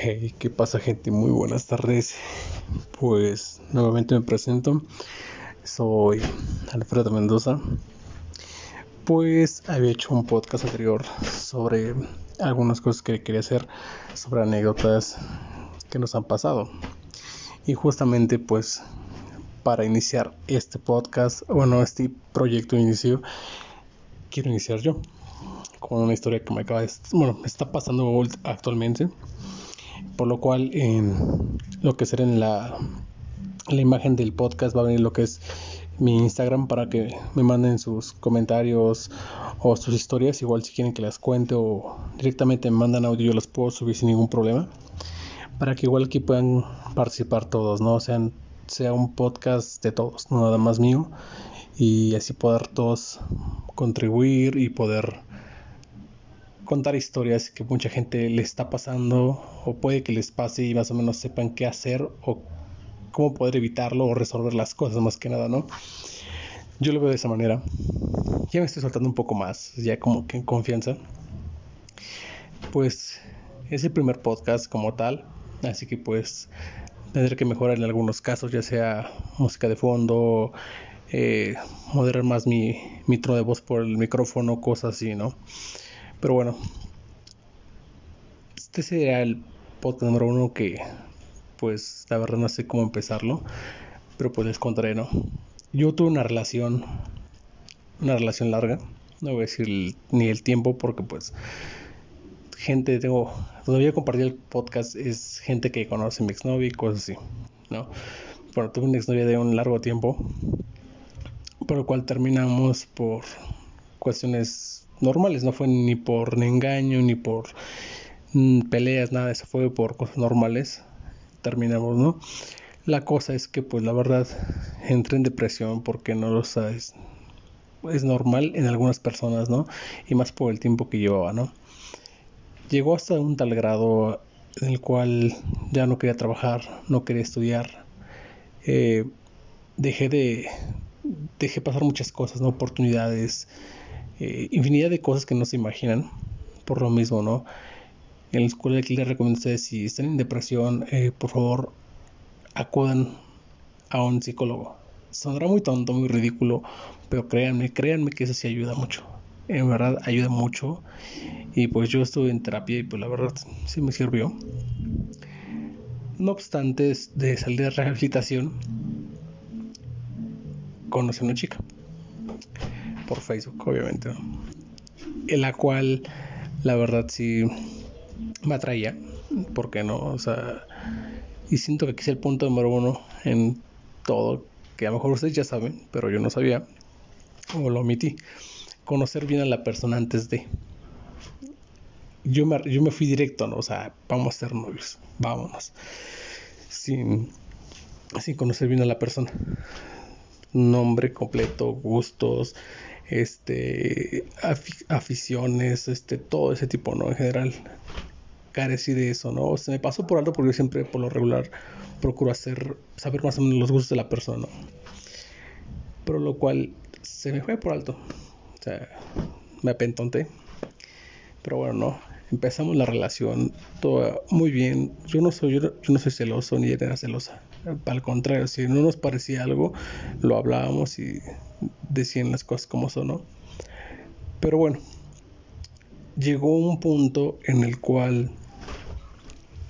Hey, ¿qué pasa gente? Muy buenas tardes. Pues nuevamente me presento. Soy Alfredo Mendoza. Pues había hecho un podcast anterior sobre algunas cosas que quería hacer, sobre anécdotas que nos han pasado. Y justamente pues para iniciar este podcast, bueno, este proyecto inicio, quiero iniciar yo con una historia que me acaba de, bueno, me está pasando actualmente por lo cual en lo que será en la, la imagen del podcast va a venir lo que es mi Instagram para que me manden sus comentarios o sus historias, igual si quieren que las cuente o directamente me mandan audio, yo las puedo subir sin ningún problema, para que igual aquí puedan participar todos, ¿no? Sean, sea un podcast de todos, no nada más mío, y así poder todos contribuir y poder contar historias que mucha gente le está pasando o puede que les pase y más o menos sepan qué hacer o cómo poder evitarlo o resolver las cosas más que nada, ¿no? Yo lo veo de esa manera. Ya me estoy soltando un poco más, ya como que en confianza. Pues es el primer podcast como tal, así que pues tendré que mejorar en algunos casos, ya sea música de fondo, eh, moderar más mi, mi tono de voz por el micrófono, cosas así, ¿no? Pero bueno, este sería el podcast número uno que, pues, la verdad no sé cómo empezarlo, pero pues les contaré, ¿no? Yo tuve una relación, una relación larga, no voy a decir ni el tiempo porque pues gente tengo, todavía compartí el podcast es gente que conoce a mi exnovia y cosas así, ¿no? Bueno, tuve una exnovia de un largo tiempo, por lo cual terminamos por cuestiones normales, no fue ni por engaño, ni por mm, peleas, nada, eso fue por cosas normales. Terminamos, ¿no? La cosa es que, pues la verdad, entré en depresión porque no lo sabes. Es normal en algunas personas, ¿no? Y más por el tiempo que llevaba, ¿no? Llegó hasta un tal grado en el cual ya no quería trabajar, no quería estudiar. Eh, dejé de dejé pasar muchas cosas, ¿no? Oportunidades, eh, infinidad de cosas que no se imaginan por lo mismo, ¿no? En la escuela aquí les recomiendo a ustedes si están en depresión, eh, por favor acudan a un psicólogo. Sonará muy tonto, muy ridículo, pero créanme, créanme que eso sí ayuda mucho. En verdad ayuda mucho. Y pues yo estuve en terapia y pues la verdad sí me sirvió. No obstante, de salir de rehabilitación, conocí a una chica por Facebook, obviamente, en la cual la verdad sí me atraía, porque no? O sea, y siento que aquí es el punto número uno en todo, que a lo mejor ustedes ya saben, pero yo no sabía, o lo omití, conocer bien a la persona antes de. Yo me, yo me fui directo, ¿no? O sea, vamos a ser novios, vámonos. Sin, sin conocer bien a la persona. Nombre completo, gustos, este, aficiones, este, todo ese tipo, ¿no? En general, carecí de eso, ¿no? Se me pasó por alto porque yo siempre, por lo regular, procuro hacer, saber más o menos los gustos de la persona, ¿no? Pero lo cual se me fue por alto. O sea, me apentonté. Pero bueno, no. Empezamos la relación todo muy bien. Yo no soy, yo no soy celoso ni era celosa. Al contrario, si no nos parecía algo, lo hablábamos y decían las cosas como son, ¿no? Pero bueno, llegó un punto en el cual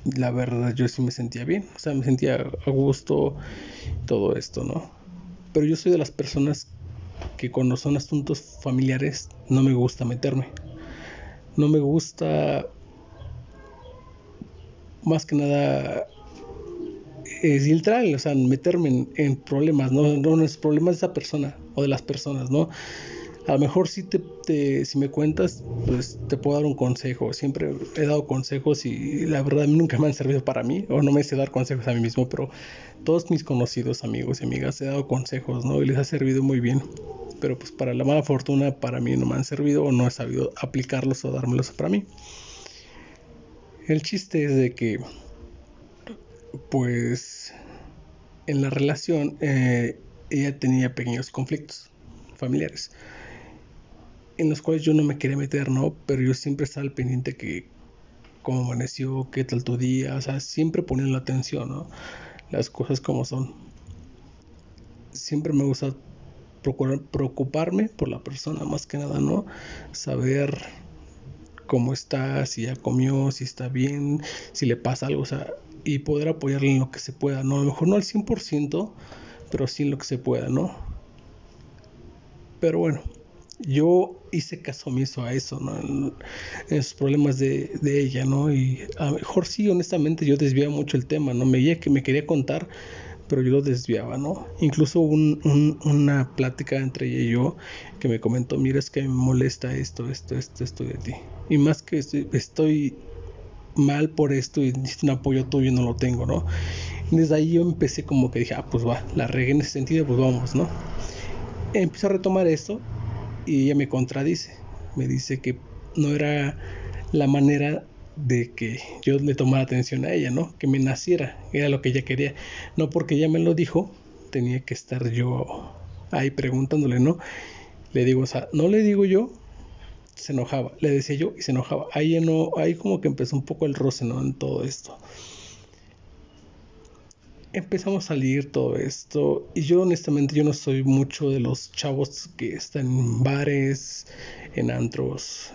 la verdad yo sí me sentía bien, o sea, me sentía a gusto, todo esto, ¿no? Pero yo soy de las personas que cuando son asuntos familiares no me gusta meterme. No me gusta más que nada es filtrar, o sea, meterme en, problemas, ¿no? No, no es problemas de esa persona o de las personas, ¿no? A lo mejor si te, si me cuentas, pues te puedo dar un consejo. Siempre he dado consejos y la verdad nunca me han servido para mí, o no me sé dar consejos a mí mismo, pero todos mis conocidos amigos y amigas he dado consejos, ¿no? Y les ha servido muy bien. Pero pues para la mala fortuna, para mí no me han servido o no he sabido aplicarlos o dármelos para mí. El chiste es de que pues en la relación eh, ella tenía pequeños conflictos familiares en los cuales yo no me quería meter, ¿no? Pero yo siempre estaba al pendiente que cómo amaneció, qué tal tu día, o sea, siempre poniendo la atención, ¿no? Las cosas como son. Siempre me gusta procurar preocuparme por la persona, más que nada, ¿no? Saber cómo está, si ya comió, si está bien, si le pasa algo, o sea, y poder apoyarle en lo que se pueda, ¿no? A lo mejor no al 100%, pero sí en lo que se pueda, ¿no? Pero bueno, yo hice caso omiso a eso, ¿no? En, los problemas de, de, ella, ¿no? Y a lo mejor sí, honestamente, yo desviaba mucho el tema, ¿no? Me, que me quería contar, pero yo lo desviaba, ¿no? Incluso un, un, una plática entre ella y yo que me comentó, mira, es que me molesta esto, esto, esto, esto de ti. Y más que estoy, estoy mal por esto y necesito un apoyo tuyo y no lo tengo, ¿no? Desde ahí yo empecé como que dije, ah, pues va, la regué en ese sentido, pues vamos, ¿no? Empiezo a retomar esto y ella me contradice. Me dice que no era la manera de que yo le tomara atención a ella, ¿no? Que me naciera, era lo que ella quería. No porque ella me lo dijo, tenía que estar yo ahí preguntándole, ¿no? Le digo, o sea, no le digo yo, se enojaba, le decía yo y se enojaba. Ahí como que empezó un poco el roce. En todo esto empezamos a salir todo esto y yo honestamente yo no soy mucho de los chavos que están en bares, en antros.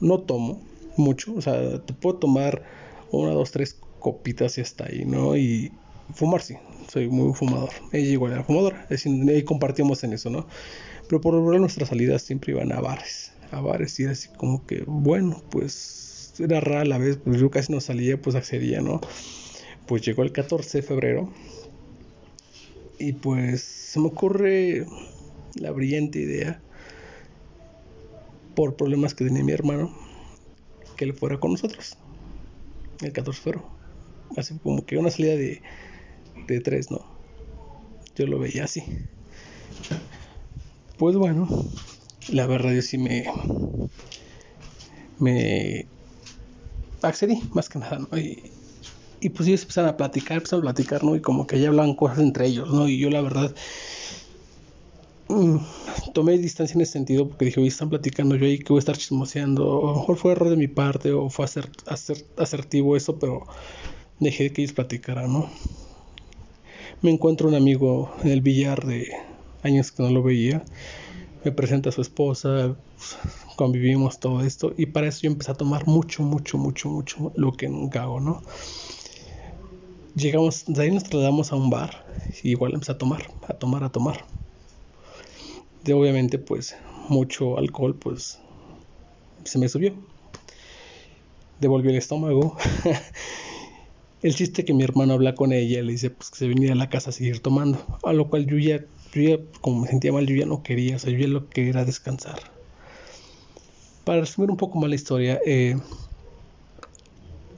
No tomo mucho, o sea, te puedo tomar una, dos, tres copitas y hasta ahí, ¿no? Y fumar sí, soy muy fumador. Ella igual era fumadora, ahí compartimos en eso, ¿no? Pero por lo nuestras salidas siempre iban a bares, a bares así como que, bueno, pues era rara la vez, pues yo casi no salía, pues accedía, ¿no? pues llegó el 14 de febrero y pues se me ocurre la brillante idea por problemas que tenía mi hermano que él fuera con nosotros el 14 de febrero. Así como que una salida de, de tres no yo lo veía así. Pues bueno la verdad yo sí me me accedí más que nada ¿no? y, y pues ellos empezaron a platicar, empezaron a platicar, ¿no? Y como que ya hablaban cosas entre ellos, ¿no? Y yo la verdad mm, tomé distancia en ese sentido porque dije, oye, están platicando yo ahí que voy a estar chismoseando. Lo mejor fue error de mi parte o fue aser, asertivo eso, pero dejé que ellos platicaran, ¿no? Me encuentro un amigo en el billar de años que no lo veía. Me presenta a su esposa, convivimos todo esto y para eso yo empecé a tomar mucho, mucho, mucho, mucho lo que nunca hago, ¿no? Llegamos, de ahí nos trasladamos a un bar y igual empecé a tomar, a tomar, a tomar. De obviamente pues mucho alcohol pues se me subió. Devolvió el estómago. el chiste que mi hermano habla con ella le dice pues que se venía a la casa a seguir tomando. A lo cual yo ya, yo ya como me sentía mal, yo ya no quería, o sea, yo ya lo que quería era descansar. Para resumir un poco más la historia, eh,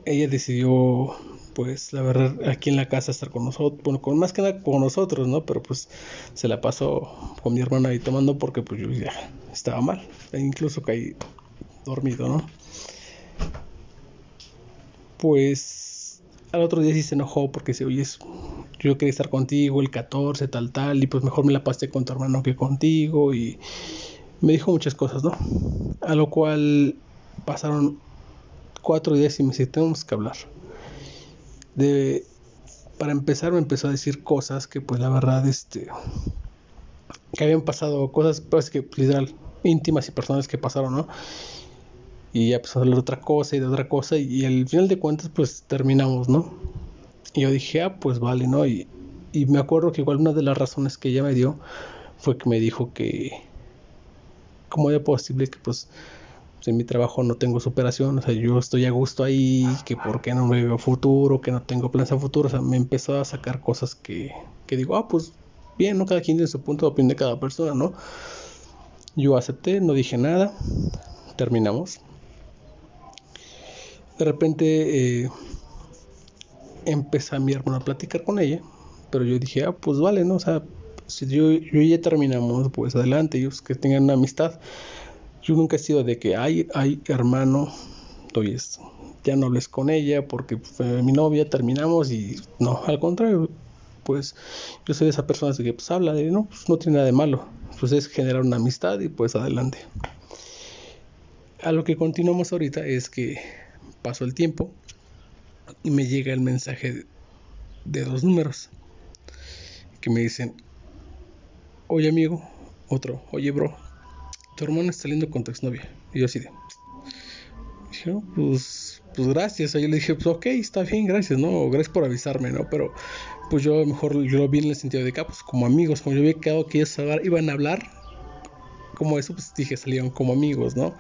ella decidió pues la verdad aquí en la casa estar con nosotros, bueno, con más que nada con nosotros, ¿no? Pero pues se la pasó con mi hermana ahí tomando porque pues yo ya estaba mal, e incluso caí dormido, ¿no? Pues al otro día sí se enojó porque se oye, yo quería estar contigo el 14, tal, tal, y pues mejor me la pasé con tu hermano que contigo y me dijo muchas cosas, ¿no? A lo cual pasaron cuatro días y me dice, tenemos que hablar de para empezar me empezó a decir cosas que pues la verdad este que habían pasado cosas pues que literal íntimas y personales que pasaron no y ya empezó a hablar de otra cosa y de otra cosa y, al final de cuentas pues terminamos no y yo dije ah pues vale no y, y me acuerdo que igual una de las razones que ella me dio fue que me dijo que cómo era posible que pues en mi trabajo no tengo superación, o sea, yo estoy a gusto ahí, que por qué no me veo futuro, que no tengo planes a futuro, o sea, me empezó a sacar cosas que, que digo, ah, pues bien, ¿no? Cada quien tiene su punto de opinión de cada persona, ¿no? Yo acepté, no dije nada, terminamos. De repente eh, empecé mi hermano a platicar con ella, pero yo dije, ah, pues vale, ¿no? O sea, si yo, yo ya terminamos, pues adelante, ellos que tengan una amistad yo nunca he sido de que, ay, ay, hermano, esto. Ya no hables con ella porque fue mi novia, terminamos y no, al contrario, pues yo soy de esa persona que pues habla de, no, pues no tiene nada de malo. Pues es generar una amistad y pues adelante. A lo que continuamos ahorita es que pasó el tiempo y me llega el mensaje de dos números que me dicen, oye amigo, otro, oye bro, tu hermano está saliendo con tu exnovia. Y yo así de, dije, pues, pues gracias. Yo le dije, pues ok, está bien, gracias, ¿no? Gracias por avisarme, ¿no? Pero pues yo mejor lo vi en el sentido de que, ah, pues como amigos, como yo había quedado que ellos iban a hablar, como eso, pues dije, salieron como amigos, ¿no?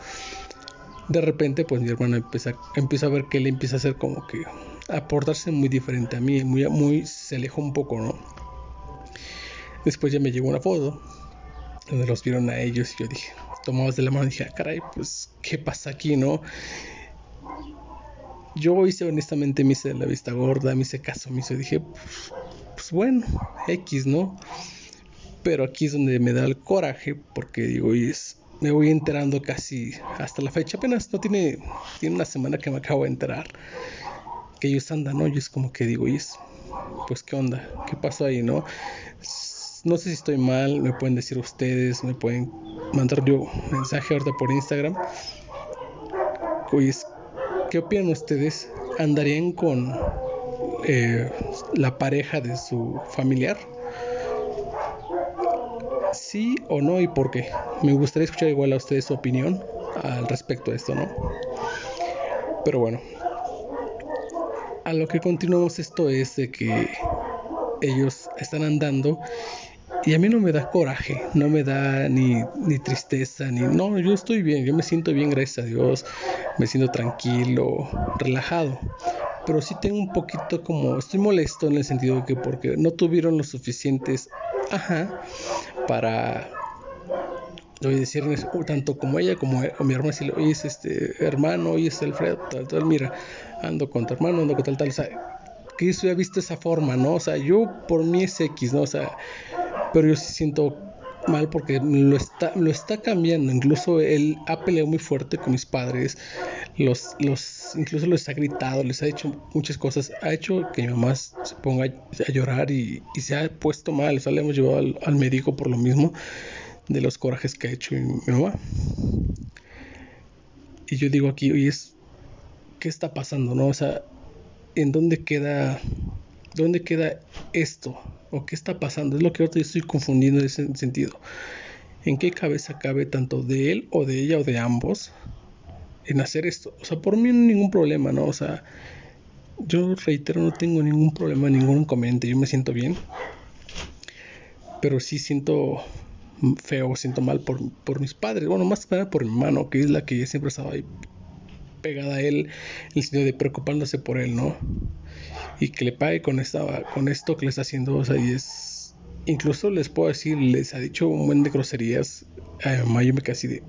De repente, pues mi hermano empieza, empieza a ver que él empieza a hacer como que a portarse muy diferente a mí, muy, muy, se alejó un poco, ¿no? Después ya me llegó una foto donde los vieron a ellos y yo dije, tomados de la mano, dije, ah, caray, pues, ¿qué pasa aquí, no? Yo hice honestamente, me hice la vista gorda, me hice caso, me hice, dije, pues, pues bueno, X, ¿no? Pero aquí es donde me da el coraje, porque digo, y es, me voy enterando casi hasta la fecha, apenas no tiene, tiene una semana que me acabo de enterar que ellos andan, ¿no? Y es como que digo, y es, pues, ¿qué onda? ¿Qué pasó ahí, no? no sé si estoy mal, me pueden decir ustedes, me pueden mandar yo mensaje ahorita por Instagram. Pues, ¿qué opinan ustedes? ¿Andarían con eh, la pareja de su familiar? ¿Sí o no y por qué? Me gustaría escuchar igual a ustedes su opinión al respecto de esto, ¿no? Pero bueno, a lo que continuamos esto es de que ellos están andando y a mí no me da coraje, no me da ni, ni, tristeza, ni... No, yo estoy bien, yo me siento bien, gracias a Dios, me siento tranquilo, relajado. Pero sí tengo un poquito como... Estoy molesto en el sentido de que porque no tuvieron los suficientes... Ajá, para... Voy a decir, tanto como ella como, mi hermano, es este hermano, oye, es Alfredo, tal, tal, mira, ando con tu hermano, ando con tal, tal, o sea, que yo hubiera visto esa forma, ¿no? O sea, yo por mí es X, ¿no? O sea, pero yo sí siento mal porque lo está, lo está cambiando. Incluso él ha peleado muy fuerte con mis padres. Los, los, incluso les ha gritado, les ha hecho muchas cosas. Ha hecho que mi mamá se ponga a llorar y, se ha puesto mal. O sea, le hemos llevado al, médico por lo mismo de los corajes que ha hecho mi, mamá. Y yo digo aquí, oye, es, ¿qué está pasando? ¿No? O sea, ¿en dónde queda, dónde queda esto? ¿O qué está pasando? Es lo que ahorita estoy confundiendo en ese sentido. ¿En qué cabeza cabe tanto de él o de ella o de ambos en hacer esto? O sea, por mí no hay ningún problema, ¿no? O sea, yo reitero, no tengo ningún problema, ningún inconveniente, yo me siento bien. Pero sí siento feo, siento mal por, por mis padres. Bueno, más que nada por mi hermano, que es la que siempre estaba ahí pegada a él, el sentido de preocupándose por él, ¿no? y que le pague con, esta, con esto que le está haciendo. O sea, y es. Incluso les puedo decir, les ha dicho un buen de groserías. A mamá yo me casi de.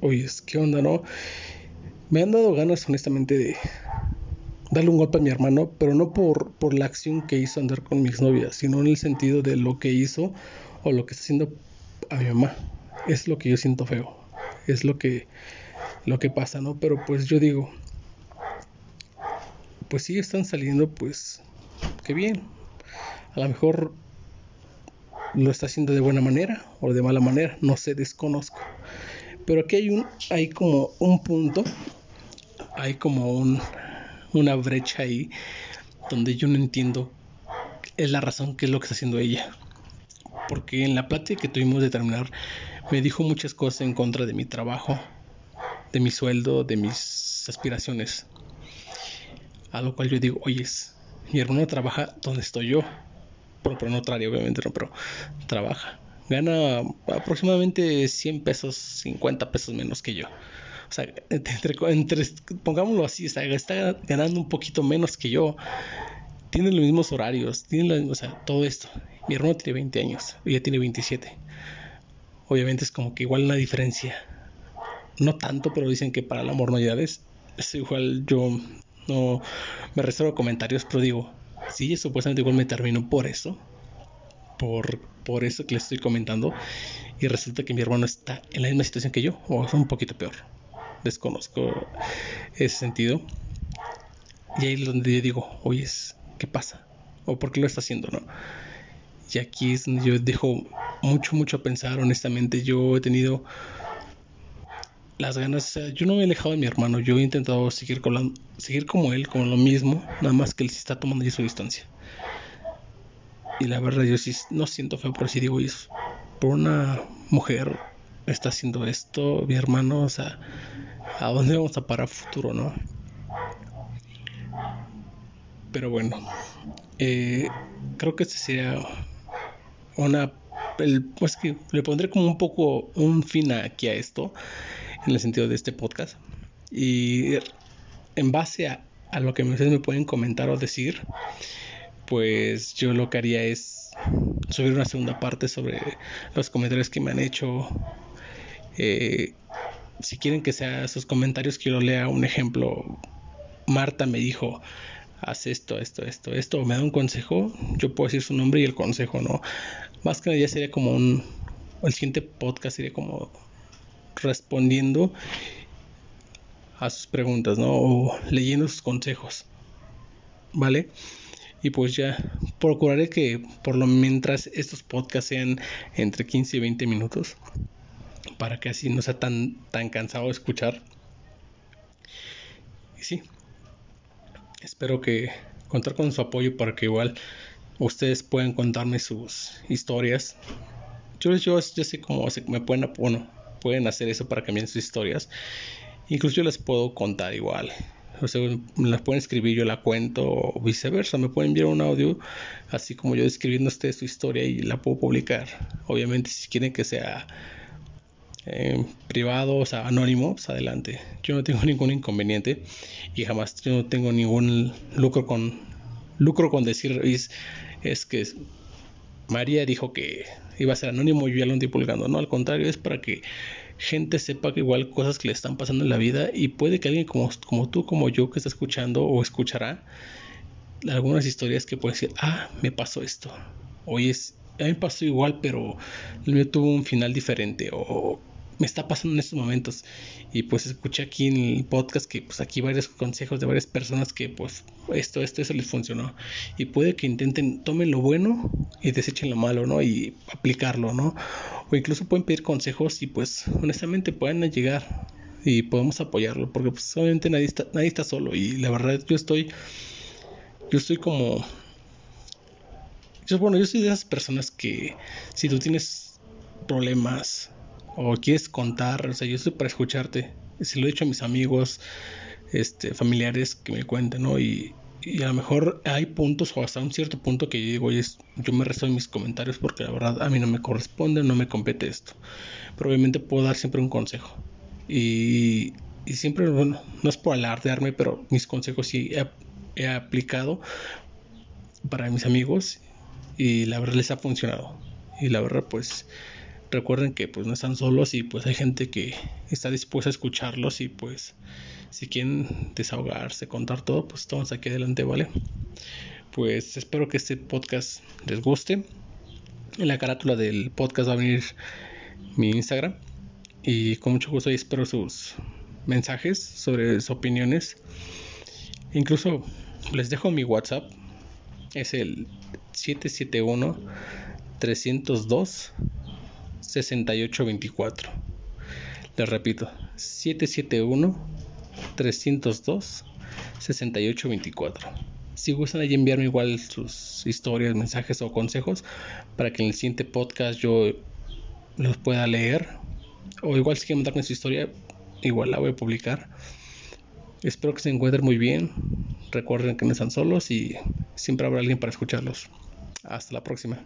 Oye, ¿qué onda, no? Me han dado ganas, honestamente, de darle un golpe a mi hermano, pero no por, por la acción que hizo andar con mi exnovia, sino en el sentido de lo que hizo o lo que está haciendo a mi mamá. Es lo que yo siento feo. Es lo que, lo que pasa, ¿no? Pero pues yo digo, pues sí están saliendo, pues qué bien. A lo mejor lo está haciendo de buena manera o de mala manera, no sé, desconozco. Pero aquí hay un, hay como un punto, hay como un, una brecha ahí donde yo no entiendo es la razón que es lo que está haciendo ella. Porque en la plática que tuvimos de terminar me dijo muchas cosas en contra de mi trabajo, de mi sueldo, de mis aspiraciones. A lo cual yo digo, oye, mi hermano trabaja donde estoy yo. Pero, no obviamente, no, pero trabaja. Gana aproximadamente 100 pesos, 50 pesos menos que yo. O sea, entre, pongámoslo así, está, ganando un poquito menos que yo. Tiene los mismos horarios, tiene o sea, todo esto. Mi hermano tiene 20 años, ella tiene 27. Obviamente es como que igual una diferencia. No tanto, pero dicen que para el amor. Es igual yo no me reservo comentarios, pero digo, sí, supuestamente igual me terminó por eso, por, por eso que le estoy comentando, y resulta que mi hermano está en la misma situación que yo, o es un poquito peor. Desconozco ese sentido. Y ahí es donde yo digo, oye, ¿qué pasa? ¿O por qué lo está haciendo, no? Y aquí es donde yo dejo mucho, mucho a pensar, honestamente. Yo he tenido las ganas, yo no me he alejado de mi hermano, yo he intentado seguir, con seguir como él, como lo mismo, nada más que él sí está tomando ya su distancia. Y la verdad yo sí no siento feo, pero sí digo, es por una mujer está haciendo esto, mi hermano, o sea, ¿a dónde vamos a parar futuro, no? Pero bueno, eh, creo que este sería una pues que le pondré como un poco un fin aquí a esto en el sentido de este podcast. Y en base a, lo que ustedes me pueden comentar o decir, pues yo lo que haría es subir una segunda parte sobre los comentarios que me han hecho. Eh, si quieren que sea sus comentarios, quiero lea un ejemplo. Marta me dijo, haz esto, esto, esto, esto, o me da un consejo, yo puedo decir su nombre y el consejo, ¿no? Más que nada sería como un, el siguiente podcast sería como respondiendo a sus preguntas, ¿no? O leyendo sus consejos, ¿vale? Y pues ya procuraré que por lo mientras estos podcasts sean entre 15 y 20 minutos para que así no sea tan, tan cansado de escuchar. Y sí, espero que contar con su apoyo para que igual ustedes puedan contarme sus historias. Yo, yo, yo sé cómo me pueden, bueno, pueden hacer eso para cambiar sus historias. Incluso yo les puedo contar igual. O sea, me las pueden escribir, yo la cuento o viceversa. Me pueden enviar un audio, así como yo describiendo ustedes su historia y la puedo publicar. Obviamente, si quieren que sea eh, privado, o sea, anónimo, pues adelante. Yo no tengo ningún inconveniente y jamás yo no tengo ningún lucro con lucro con decir es que María dijo que iba a ser anónimo y ya lo estoy divulgando. No, al contrario, es para que gente sepa que igual cosas que le están pasando en la vida y puede que alguien como, como tú, como yo, que está escuchando o escuchará algunas historias que puede decir, ah, me pasó esto. Oye, es, a mí me pasó igual, pero el tuvo un final diferente o me está pasando en estos momentos. Y pues escuché aquí en el podcast que pues aquí varios consejos de varias personas que pues esto, esto, eso les funcionó. Y puede que intenten, tomen lo bueno y desechen lo malo, ¿no? Y aplicarlo, ¿no? O incluso pueden pedir consejos y pues honestamente pueden llegar y podemos apoyarlo. Porque pues obviamente nadie está, nadie está solo. Y la verdad yo estoy, yo estoy como... Yo, bueno, yo soy de esas personas que si tú tienes problemas o quieres contar, o sea, yo estoy para escucharte. Si lo he dicho a mis amigos, este, familiares que me cuenten, ¿no? Y, y a lo mejor hay puntos o hasta un cierto punto que yo digo, oye, yo me resto en mis comentarios porque la verdad a mí no me corresponde, no me compete esto. Pero obviamente puedo dar siempre un consejo. Y, y siempre, bueno, no es por alardearme, pero mis consejos sí he, he aplicado para mis amigos y la verdad les ha funcionado. Y la verdad, pues recuerden que pues no están solos y pues hay gente que está dispuesta a escucharlos y pues si quieren desahogarse, contar todo, pues estamos aquí adelante, ¿vale? Pues espero que este podcast les guste. En la carátula del podcast va a venir mi Instagram y con mucho gusto espero sus mensajes sobre sus opiniones. Incluso les dejo mi WhatsApp. Es el 771 302 6824. Les repito, 771-302-6824. Si gustan ahí enviarme igual sus historias, mensajes o consejos para que en el siguiente podcast yo los pueda leer. O igual si quieren mandarme su historia, igual la voy a publicar. Espero que se encuentren muy bien. Recuerden que no están solos y siempre habrá alguien para escucharlos. Hasta la próxima.